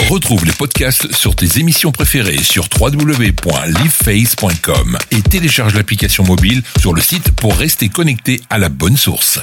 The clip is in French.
Retrouve les podcasts sur tes émissions préférées sur www.liveface.com et télécharge l'application mobile sur le site pour rester connecté à la bonne source.